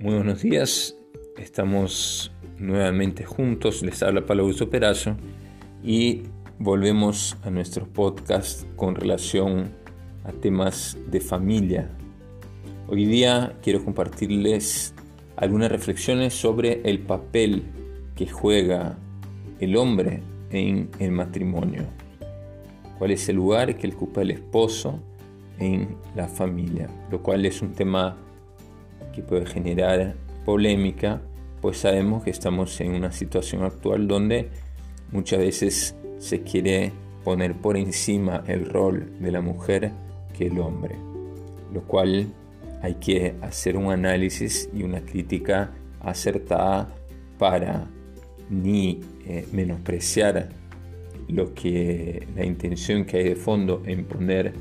Muy buenos días, estamos nuevamente juntos, les habla Pablo Perazo y volvemos a nuestro podcast con relación a temas de familia. Hoy día quiero compartirles algunas reflexiones sobre el papel que juega el hombre en el matrimonio. ¿Cuál es el lugar que ocupa el esposo en la familia? Lo cual es un tema que puede generar polémica, pues sabemos que estamos en una situación actual donde muchas veces se quiere poner por encima el rol de la mujer que el hombre, lo cual hay que hacer un análisis y una crítica acertada para ni eh, menospreciar lo que la intención que hay de fondo en poner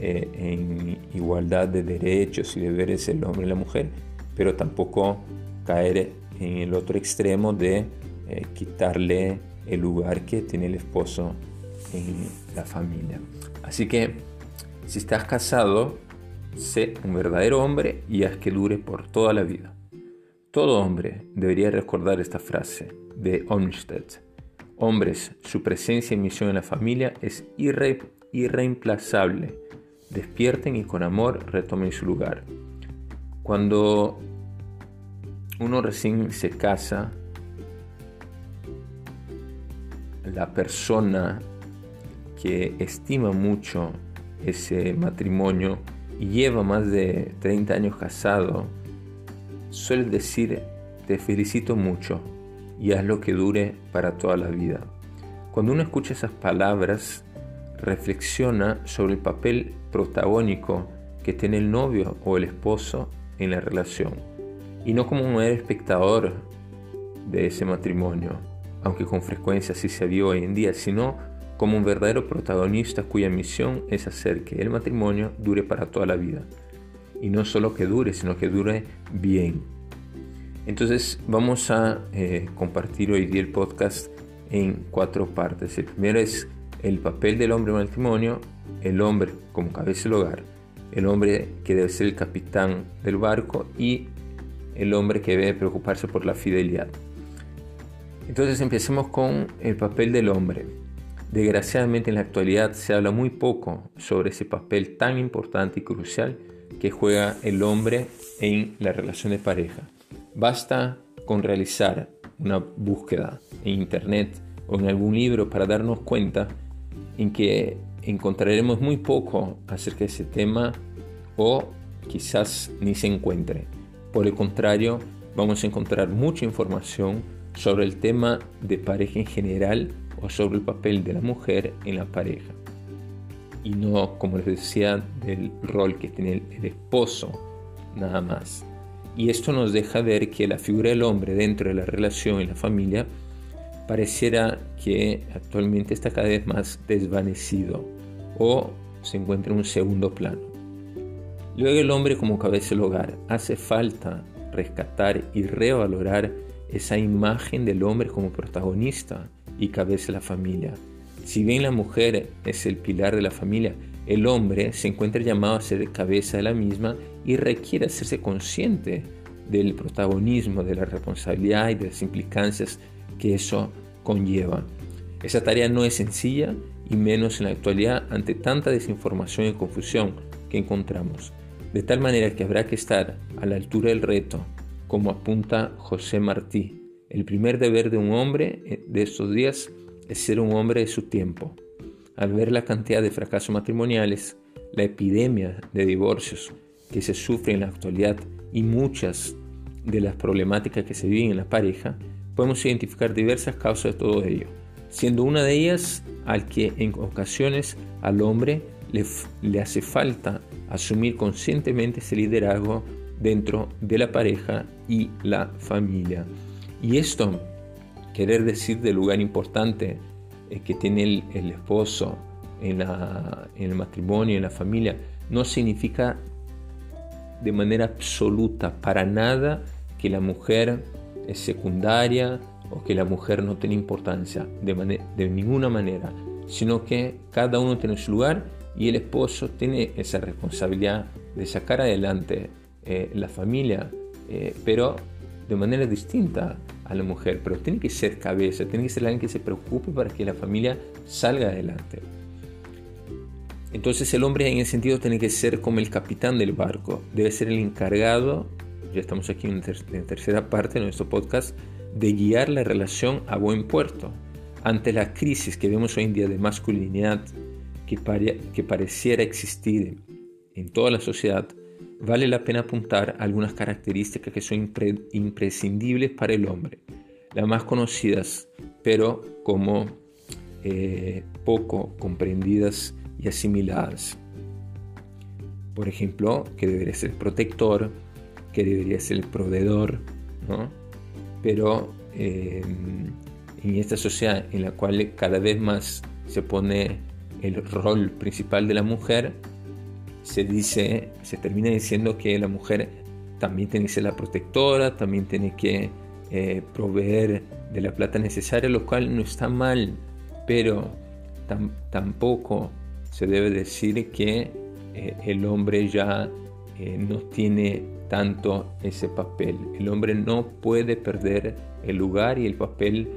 eh, en igualdad de derechos y deberes el hombre y la mujer, pero tampoco caer en el otro extremo de eh, quitarle el lugar que tiene el esposo en la familia. Así que si estás casado, sé un verdadero hombre y haz que dure por toda la vida. Todo hombre debería recordar esta frase de Olmsted. Hombres, su presencia y misión en la familia es irreemplazable despierten y con amor retomen su lugar. Cuando uno recién se casa, la persona que estima mucho ese matrimonio y lleva más de 30 años casado, suele decir, te felicito mucho y haz lo que dure para toda la vida. Cuando uno escucha esas palabras, reflexiona sobre el papel protagónico que tiene el novio o el esposo en la relación y no como un mero espectador de ese matrimonio, aunque con frecuencia así se vio hoy en día, sino como un verdadero protagonista cuya misión es hacer que el matrimonio dure para toda la vida. Y no solo que dure, sino que dure bien. Entonces vamos a eh, compartir hoy día el podcast en cuatro partes. El primero es el papel del hombre en el matrimonio, el hombre como cabeza del hogar, el hombre que debe ser el capitán del barco y el hombre que debe preocuparse por la fidelidad. Entonces empecemos con el papel del hombre. Desgraciadamente en la actualidad se habla muy poco sobre ese papel tan importante y crucial que juega el hombre en la relación de pareja. Basta con realizar una búsqueda en internet o en algún libro para darnos cuenta en que encontraremos muy poco acerca de ese tema o quizás ni se encuentre. Por el contrario, vamos a encontrar mucha información sobre el tema de pareja en general o sobre el papel de la mujer en la pareja. Y no, como les decía, del rol que tiene el esposo, nada más. Y esto nos deja ver que la figura del hombre dentro de la relación y la familia pareciera que actualmente está cada vez más desvanecido o se encuentra en un segundo plano. Luego el hombre como cabeza del hogar. Hace falta rescatar y revalorar esa imagen del hombre como protagonista y cabeza de la familia. Si bien la mujer es el pilar de la familia, el hombre se encuentra llamado a ser cabeza de la misma y requiere hacerse consciente del protagonismo, de la responsabilidad y de las implicancias que eso conlleva. Esa tarea no es sencilla y menos en la actualidad ante tanta desinformación y confusión que encontramos. De tal manera que habrá que estar a la altura del reto, como apunta José Martí. El primer deber de un hombre eh, de estos días es ser un hombre de su tiempo. Al ver la cantidad de fracasos matrimoniales, la epidemia de divorcios que se sufre en la actualidad y muchas de las problemáticas que se viven en la pareja, podemos identificar diversas causas de todo ello, siendo una de ellas al que en ocasiones al hombre le, hace falta asumir conscientemente ese liderazgo dentro de la pareja y la familia. Y esto, querer decir del lugar importante eh, que tiene el, esposo en el matrimonio, en la familia, no significa de manera absoluta para nada que la mujer es secundaria o que la mujer no tiene importancia de, de ninguna manera, sino que cada uno tiene su lugar y el esposo tiene esa responsabilidad de sacar adelante eh, la familia eh, pero de manera distinta a la mujer, pero tiene que ser cabeza, tiene que ser alguien que se preocupe para que la familia salga adelante. Entonces el hombre en ese sentido tiene que ser como el capitán del barco, debe ser el encargado, ya estamos aquí en la tercera parte de nuestro podcast, de guiar la relación a buen puerto. Ante la crisis que vemos hoy en día de masculinidad que, que pareciera existir en toda la sociedad, vale la pena apuntar algunas características que son imprescindibles para el hombre. Las más conocidas, pero como eh, poco comprendidas y asimiladas. Por ejemplo, que debería ser protector, que debería ser proveedor, ¿no? Pero eh, en esta sociedad en la cual cada vez más se pone el rol principal de la mujer, se dice, se termina diciendo que la mujer también tiene que ser la protectora, también tiene que eh, proveer de la plata necesaria, lo cual no está mal, pero tampoco se debe decir que eh, el hombre ya eh, no tiene tanto ese papel. El hombre no puede perder el lugar y el papel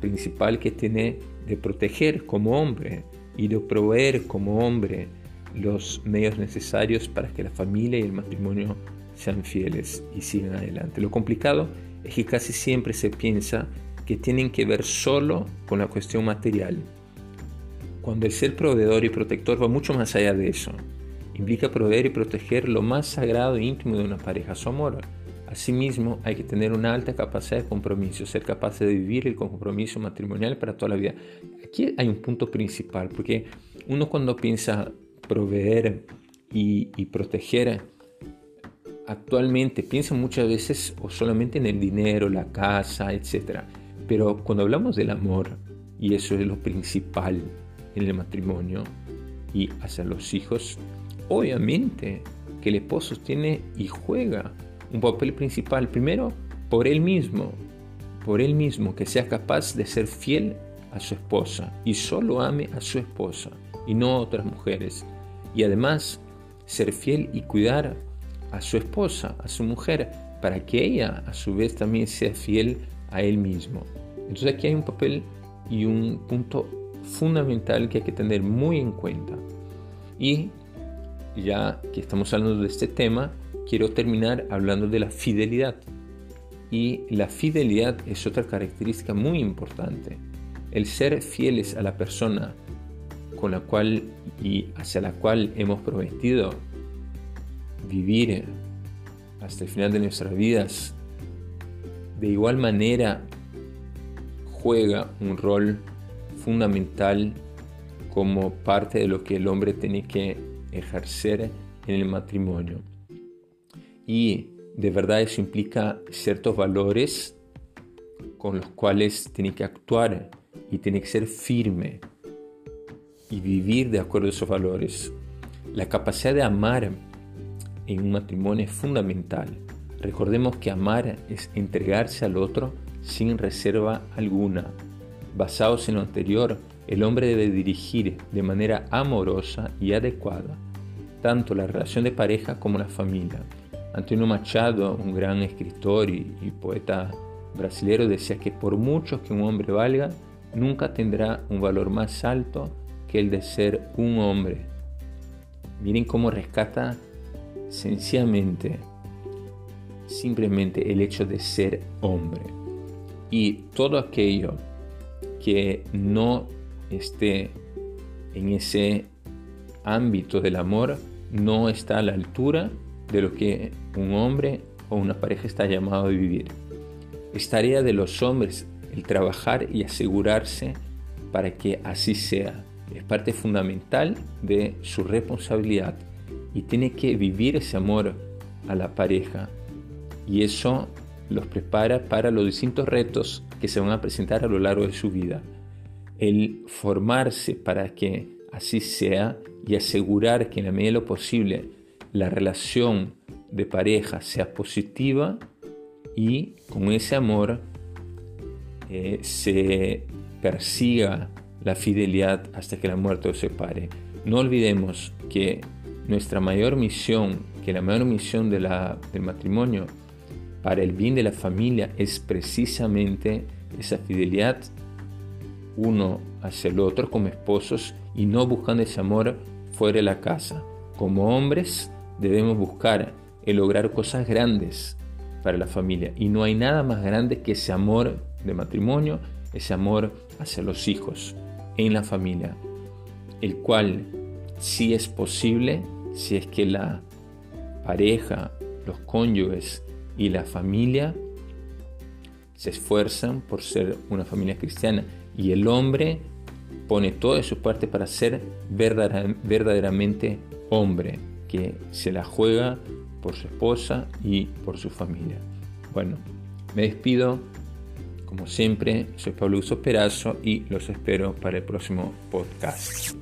principal que tiene de proteger como hombre y de proveer como hombre los medios necesarios para que la familia y el matrimonio sean fieles y sigan adelante. Lo complicado es que casi siempre se piensa que tienen que ver solo con la cuestión material, cuando el ser proveedor y protector va mucho más allá de eso. Implica proveer y proteger lo más sagrado e íntimo de una pareja, su amor. Asimismo, hay que tener una alta capacidad de compromiso, ser capaz de vivir el compromiso matrimonial para toda la vida. Aquí hay un punto principal, porque uno cuando piensa proveer y, proteger, actualmente piensa muchas veces o solamente en el dinero, la casa, etc. Pero cuando hablamos del amor, y eso es lo principal en el matrimonio y hacia los hijos, obviamente que el esposo tiene y juega un papel principal, primero por él mismo, por él mismo, que sea capaz de ser fiel a su esposa y solo ame a su esposa y no a otras mujeres y además ser fiel y cuidar a su esposa, a su mujer, para que ella a su vez también sea fiel a él mismo. Entonces aquí hay un papel y un punto fundamental que hay que tener muy en cuenta. Y ya que estamos hablando de este tema, quiero terminar hablando de la fidelidad. Y la fidelidad es otra característica muy importante. El ser fieles a la persona con la cual y hacia la cual hemos prometido vivir hasta el final de nuestras vidas, de igual manera juega un rol fundamental como parte de lo que el hombre tiene que ejercer en el matrimonio. Y de verdad eso implica ciertos valores con los cuales tiene que actuar y tiene que ser firme y vivir de acuerdo a esos valores. La capacidad de amar en un matrimonio es fundamental. Recordemos que amar es entregarse al otro sin reserva alguna. Basados en lo anterior, el hombre debe dirigir de manera amorosa y adecuada tanto la relación de pareja como la familia. Antonio Machado, un gran escritor y, poeta brasileño, decía que por mucho que un hombre valga, nunca tendrá un valor más alto que el de ser un hombre. Miren cómo rescata sencillamente, simplemente el hecho de ser hombre. Y todo aquello que no esté en ese ámbito del amor no está a la altura de lo que un hombre o una pareja está llamado a vivir. Es tarea de los hombres el trabajar y asegurarse para que así sea es parte fundamental de su responsabilidad y tiene que vivir ese amor a la pareja y eso los prepara para los distintos retos que se van a presentar a lo largo de su vida. El formarse para que así sea y asegurar que en la medida de lo posible la relación de pareja sea positiva y con ese amor eh, se persiga la fidelidad hasta que la muerte os separe. No olvidemos que nuestra mayor misión, que la mayor misión del matrimonio para el bien de la familia es precisamente esa fidelidad uno hacia el otro como esposos y no buscando ese amor fuera de la casa. Como hombres debemos buscar el lograr cosas grandes para la familia. Y no hay nada más grande que ese amor de matrimonio, ese amor hacia los hijos en la familia, el cual si es posible, si es que la pareja, los cónyuges y la familia se esfuerzan por ser una familia cristiana. Y el hombre pone todo de su parte para ser verdaderamente hombre, que se la juega por su esposa y por su familia. Bueno, me despido. Como siempre, soy Pablo Uso Perazo y los espero para el próximo podcast.